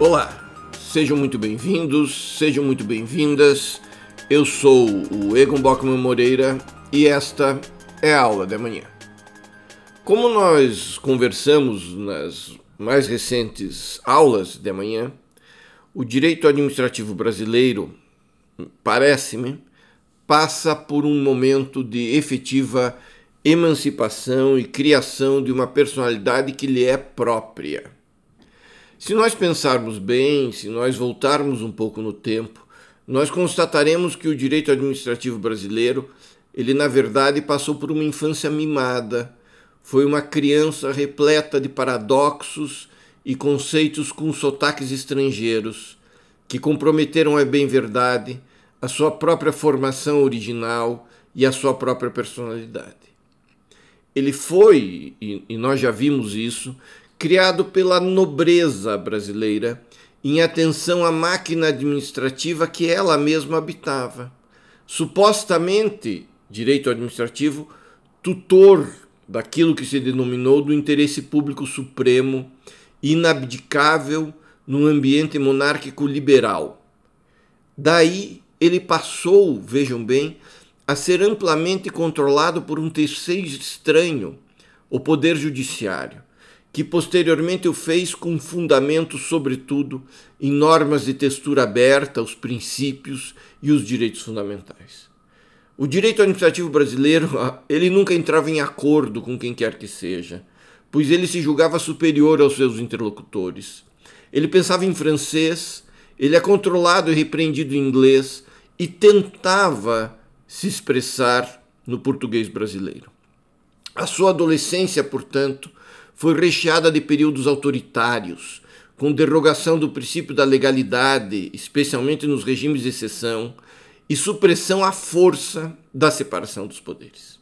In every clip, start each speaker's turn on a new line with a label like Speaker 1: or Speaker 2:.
Speaker 1: Olá, sejam muito bem-vindos, sejam muito bem-vindas. Eu sou o Egon Bockman Moreira e esta é a aula da manhã. Como nós conversamos nas mais recentes aulas de manhã, o direito administrativo brasileiro, parece-me, passa por um momento de efetiva emancipação e criação de uma personalidade que lhe é própria. Se nós pensarmos bem, se nós voltarmos um pouco no tempo, nós constataremos que o direito administrativo brasileiro, ele na verdade passou por uma infância mimada, foi uma criança repleta de paradoxos e conceitos com sotaques estrangeiros, que comprometeram a bem verdade a sua própria formação original e a sua própria personalidade. Ele foi, e nós já vimos isso, criado pela nobreza brasileira em atenção à máquina administrativa que ela mesma habitava. Supostamente, direito administrativo, tutor daquilo que se denominou do interesse público supremo, inabdicável num ambiente monárquico liberal. Daí ele passou, vejam bem, a ser amplamente controlado por um terceiro estranho, o Poder Judiciário que posteriormente o fez com fundamento, sobretudo, em normas de textura aberta, os princípios e os direitos fundamentais. O direito administrativo brasileiro, ele nunca entrava em acordo com quem quer que seja, pois ele se julgava superior aos seus interlocutores. Ele pensava em francês, ele é controlado e repreendido em inglês e tentava se expressar no português brasileiro. A sua adolescência, portanto, foi recheada de períodos autoritários, com derogação do princípio da legalidade, especialmente nos regimes de exceção, e supressão à força da separação dos poderes.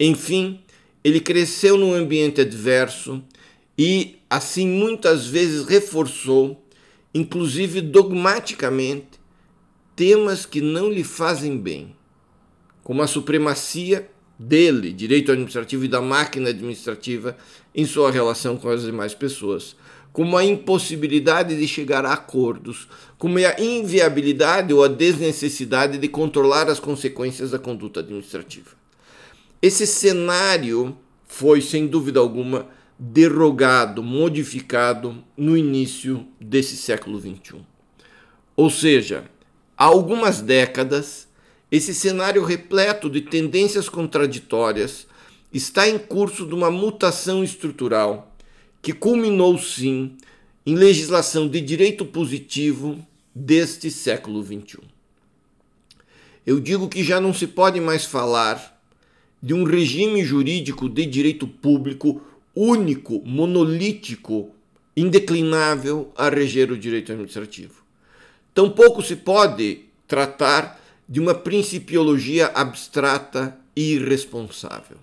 Speaker 1: Enfim, ele cresceu num ambiente adverso e, assim, muitas vezes reforçou, inclusive dogmaticamente, temas que não lhe fazem bem, como a supremacia dele, direito administrativo e da máquina administrativa em sua relação com as demais pessoas, como a impossibilidade de chegar a acordos, como a inviabilidade ou a desnecessidade de controlar as consequências da conduta administrativa. Esse cenário foi, sem dúvida alguma, derrogado, modificado no início desse século XXI. Ou seja, há algumas décadas, esse cenário repleto de tendências contraditórias está em curso de uma mutação estrutural que culminou, sim, em legislação de direito positivo deste século XXI. Eu digo que já não se pode mais falar de um regime jurídico de direito público único, monolítico, indeclinável a reger o direito administrativo. Tampouco se pode tratar de uma principiologia abstrata e irresponsável.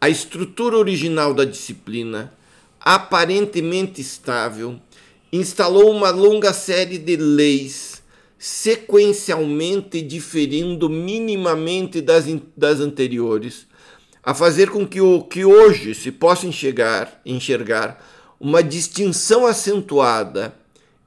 Speaker 1: A estrutura original da disciplina, aparentemente estável, instalou uma longa série de leis, sequencialmente diferindo minimamente das, das anteriores, a fazer com que o que hoje se possa enxergar, enxergar uma distinção acentuada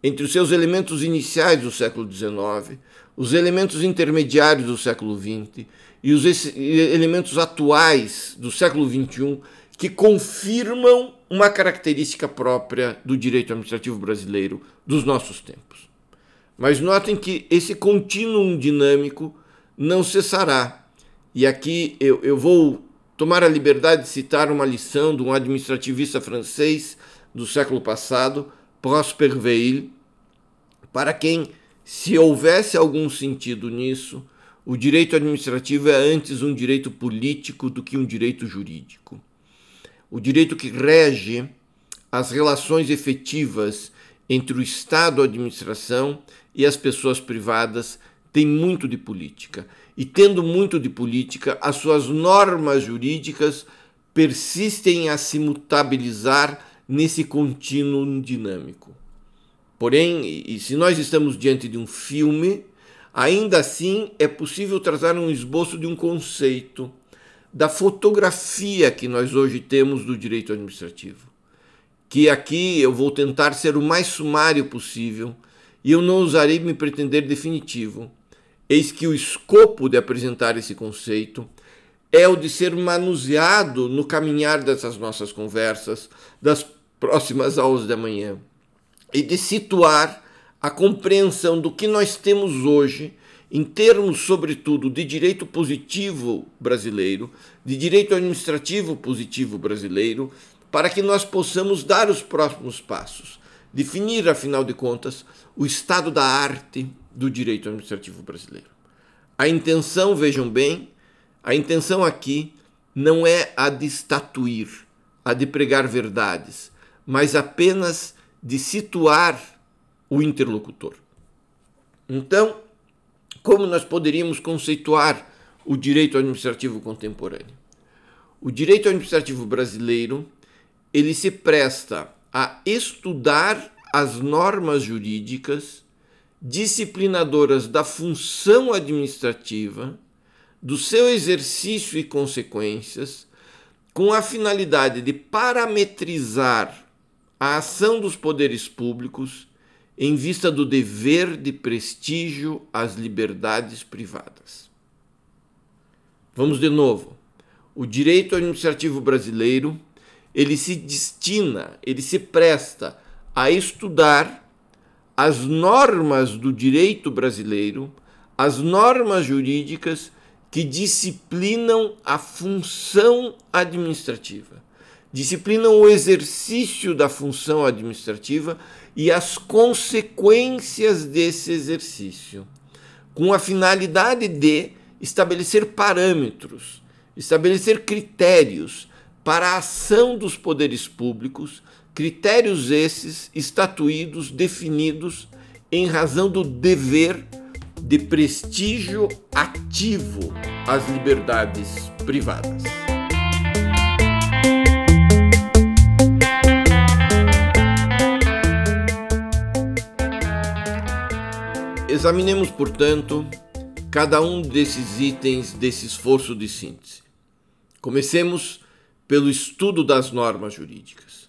Speaker 1: entre os seus elementos iniciais do século XIX os elementos intermediários do século XX e os elementos atuais do século XXI que confirmam uma característica própria do direito administrativo brasileiro dos nossos tempos. Mas notem que esse contínuo dinâmico não cessará. E aqui eu, eu vou tomar a liberdade de citar uma lição de um administrativista francês do século passado, Prosper Veil, para quem se houvesse algum sentido nisso, o direito administrativo é antes um direito político do que um direito jurídico. O direito que rege as relações efetivas entre o Estado, a administração e as pessoas privadas tem muito de política. E tendo muito de política, as suas normas jurídicas persistem a se mutabilizar nesse contínuo dinâmico. Porém, e se nós estamos diante de um filme, ainda assim é possível trazer um esboço de um conceito da fotografia que nós hoje temos do direito administrativo, que aqui eu vou tentar ser o mais sumário possível e eu não usarei me pretender definitivo. Eis que o escopo de apresentar esse conceito é o de ser manuseado no caminhar dessas nossas conversas, das próximas aulas da manhã, e de situar a compreensão do que nós temos hoje, em termos, sobretudo, de direito positivo brasileiro, de direito administrativo positivo brasileiro, para que nós possamos dar os próximos passos, definir, afinal de contas, o estado da arte do direito administrativo brasileiro. A intenção, vejam bem, a intenção aqui não é a de estatuir, a de pregar verdades, mas apenas de situar o interlocutor. Então, como nós poderíamos conceituar o direito administrativo contemporâneo? O direito administrativo brasileiro ele se presta a estudar as normas jurídicas disciplinadoras da função administrativa, do seu exercício e consequências, com a finalidade de parametrizar a ação dos poderes públicos em vista do dever de prestígio às liberdades privadas. Vamos de novo. O direito administrativo brasileiro ele se destina, ele se presta a estudar as normas do direito brasileiro, as normas jurídicas que disciplinam a função administrativa, disciplinam o exercício da função administrativa e as consequências desse exercício, com a finalidade de estabelecer parâmetros, estabelecer critérios para a ação dos poderes públicos, critérios esses estatuídos, definidos em razão do dever de prestígio ativo às liberdades privadas. Examinemos, portanto, cada um desses itens desse esforço de síntese. Comecemos pelo estudo das normas jurídicas.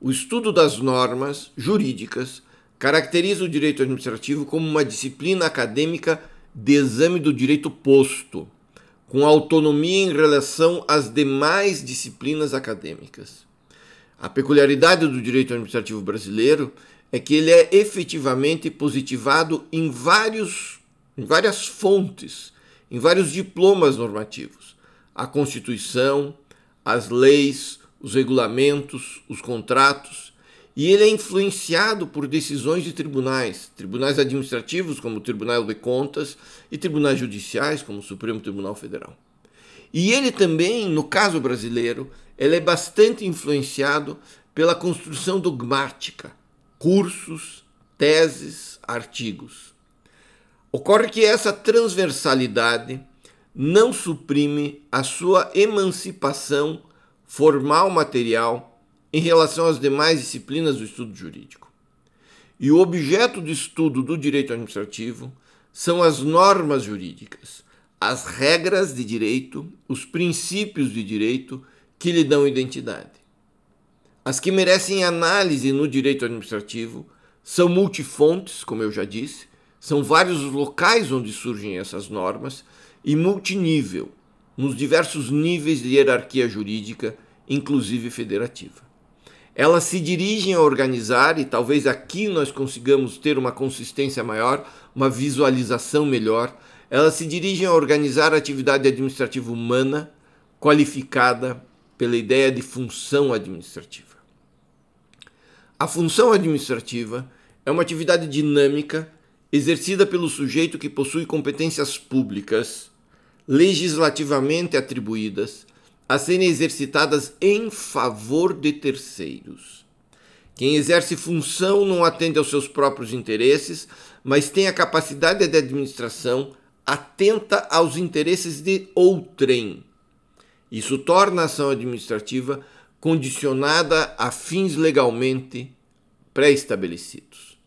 Speaker 1: O estudo das normas jurídicas caracteriza o direito administrativo como uma disciplina acadêmica de exame do direito posto, com autonomia em relação às demais disciplinas acadêmicas. A peculiaridade do direito administrativo brasileiro é que ele é efetivamente positivado em, vários, em várias fontes, em vários diplomas normativos. A Constituição, as leis, os regulamentos, os contratos, e ele é influenciado por decisões de tribunais, tribunais administrativos, como o Tribunal de Contas, e tribunais judiciais, como o Supremo Tribunal Federal. E ele também, no caso brasileiro, ele é bastante influenciado pela construção dogmática, cursos, teses, artigos. Ocorre que essa transversalidade não suprime a sua emancipação formal material em relação às demais disciplinas do estudo jurídico. E o objeto de estudo do direito administrativo são as normas jurídicas, as regras de direito, os princípios de direito que lhe dão identidade. As que merecem análise no direito administrativo são multifontes, como eu já disse, são vários os locais onde surgem essas normas e multinível, nos diversos níveis de hierarquia jurídica, inclusive federativa. Elas se dirigem a organizar, e talvez aqui nós consigamos ter uma consistência maior, uma visualização melhor, elas se dirigem a organizar a atividade administrativa humana qualificada pela ideia de função administrativa. A função administrativa é uma atividade dinâmica exercida pelo sujeito que possui competências públicas legislativamente atribuídas a serem exercitadas em favor de terceiros. Quem exerce função não atende aos seus próprios interesses, mas tem a capacidade de administração atenta aos interesses de outrem. Isso torna a ação administrativa condicionada a fins legalmente pré-estabelecidos.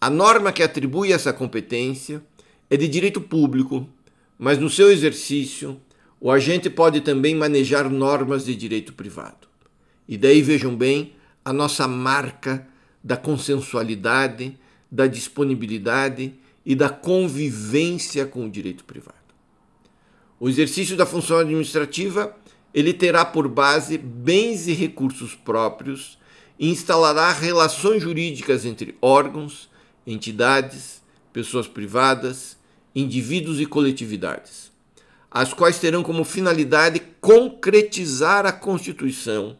Speaker 1: A norma que atribui essa competência é de direito público mas no seu exercício, o agente pode também manejar normas de direito privado. E daí vejam bem a nossa marca da consensualidade, da disponibilidade e da convivência com o direito privado. O exercício da função administrativa ele terá por base bens e recursos próprios e instalará relações jurídicas entre órgãos, entidades, pessoas privadas, indivíduos e coletividades, as quais terão como finalidade concretizar a Constituição,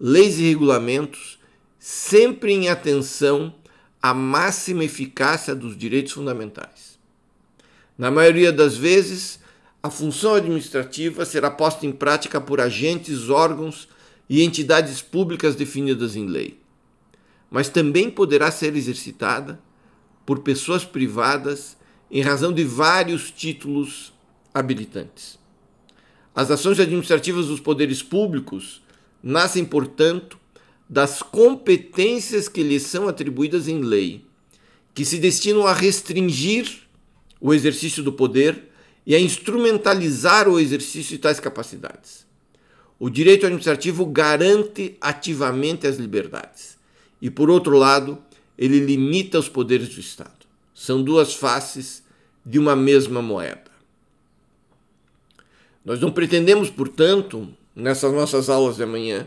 Speaker 1: leis e regulamentos, sempre em atenção à máxima eficácia dos direitos fundamentais. Na maioria das vezes, a função administrativa será posta em prática por agentes, órgãos e entidades públicas definidas em lei, mas também poderá ser exercitada por pessoas privadas em razão de vários títulos habilitantes. As ações administrativas dos poderes públicos nascem, portanto, das competências que lhes são atribuídas em lei, que se destinam a restringir o exercício do poder e a instrumentalizar o exercício de tais capacidades. O direito administrativo garante ativamente as liberdades e, por outro lado, ele limita os poderes do Estado. São duas faces de uma mesma moeda. Nós não pretendemos, portanto, nessas nossas aulas de amanhã,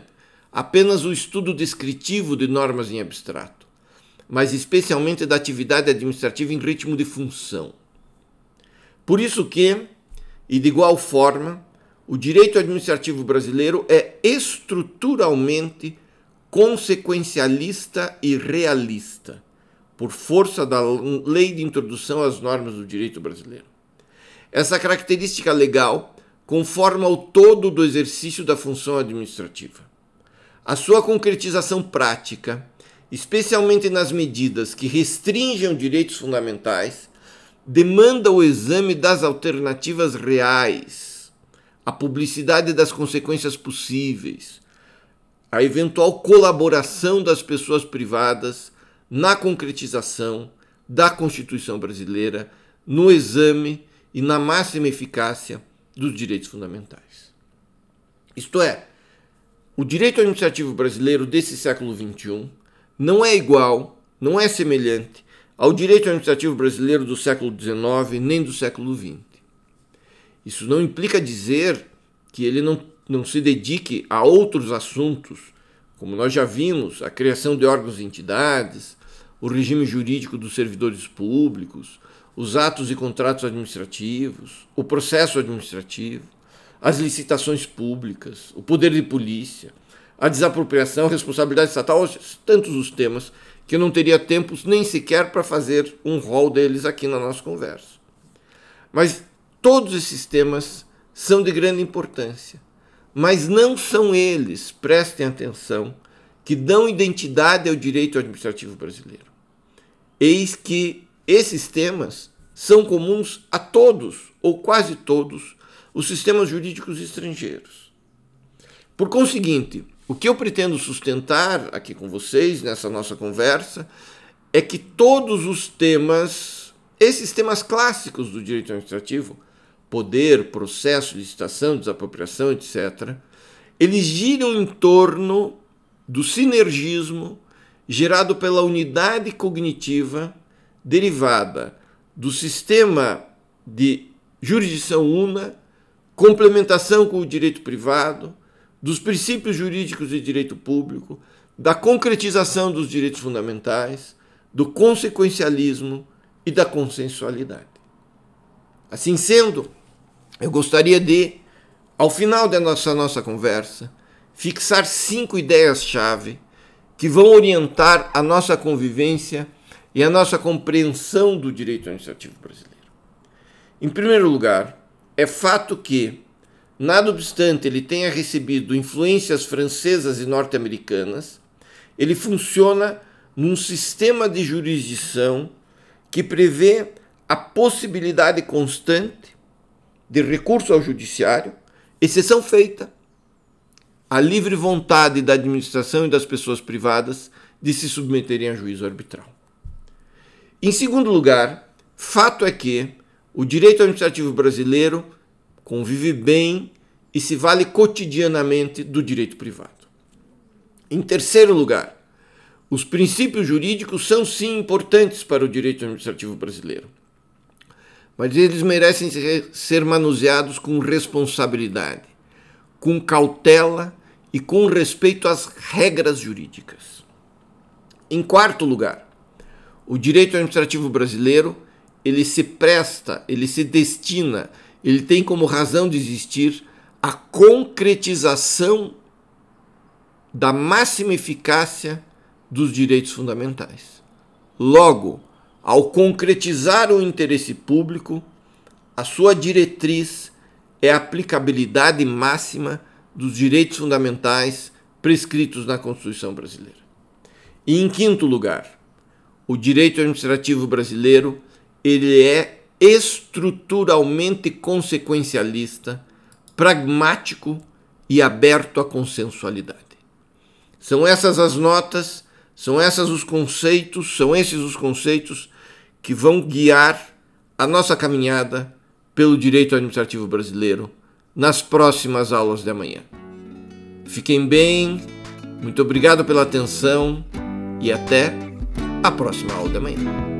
Speaker 1: apenas o estudo descritivo de normas em abstrato, mas especialmente da atividade administrativa em ritmo de função. Por isso que, e de igual forma, o direito administrativo brasileiro é estruturalmente consequencialista e realista, por força da lei de introdução às normas do direito brasileiro. Essa característica legal conforma o todo do exercício da função administrativa. A sua concretização prática, especialmente nas medidas que restringem direitos fundamentais, demanda o exame das alternativas reais, a publicidade das consequências possíveis, a eventual colaboração das pessoas privadas na concretização da Constituição brasileira, no exame e na máxima eficácia dos direitos fundamentais. Isto é, o direito administrativo brasileiro desse século XXI não é igual, não é semelhante ao direito administrativo brasileiro do século XIX nem do século XX. Isso não implica dizer que ele não, não se dedique a outros assuntos, como nós já vimos, a criação de órgãos e entidades, o regime jurídico dos servidores públicos, os atos e contratos administrativos, o processo administrativo, as licitações públicas, o poder de polícia, a desapropriação, a responsabilidade estatal, tantos os temas que não teria tempo nem sequer para fazer um rol deles aqui na nossa conversa. Mas todos esses temas são de grande importância, mas não são eles, prestem atenção, que dão identidade ao direito administrativo brasileiro. Eis que esses temas são comuns a todos, ou quase todos, os sistemas jurídicos estrangeiros. Por conseguinte, o que eu pretendo sustentar aqui com vocês nessa nossa conversa é que todos os temas, esses temas clássicos do direito administrativo, poder, processo, licitação, desapropriação, etc., eles giram em torno do sinergismo gerado pela unidade cognitiva derivada do sistema de jurisdição una, complementação com o direito privado, dos princípios jurídicos de direito público, da concretização dos direitos fundamentais, do consequencialismo e da consensualidade. Assim sendo, eu gostaria de, ao final da nossa, nossa conversa, fixar cinco ideias-chave que vão orientar a nossa convivência e a nossa compreensão do direito administrativo brasileiro. Em primeiro lugar, é fato que Nada obstante ele tenha recebido influências francesas e norte-americanas, ele funciona num sistema de jurisdição que prevê a possibilidade constante de recurso ao judiciário, exceção feita a livre vontade da administração e das pessoas privadas de se submeterem a juízo arbitral. Em segundo lugar, fato é que o direito administrativo brasileiro convive bem e se vale cotidianamente do direito privado. Em terceiro lugar, os princípios jurídicos são sim importantes para o direito administrativo brasileiro, mas eles merecem ser manuseados com responsabilidade, com cautela e com respeito às regras jurídicas. Em quarto lugar, o direito administrativo brasileiro ele se presta, ele se destina, ele tem como razão de existir a concretização da máxima eficácia dos direitos fundamentais. Logo, ao concretizar o interesse público, a sua diretriz é a aplicabilidade máxima dos direitos fundamentais prescritos na Constituição brasileira. E em quinto lugar, o direito administrativo brasileiro ele é estruturalmente consequencialista, pragmático e aberto à consensualidade. São essas as notas são essas os conceitos, são esses os conceitos que vão guiar a nossa caminhada pelo direito administrativo brasileiro nas próximas aulas de amanhã. Fiquem bem, muito obrigado pela atenção e até a próxima aula de amanhã.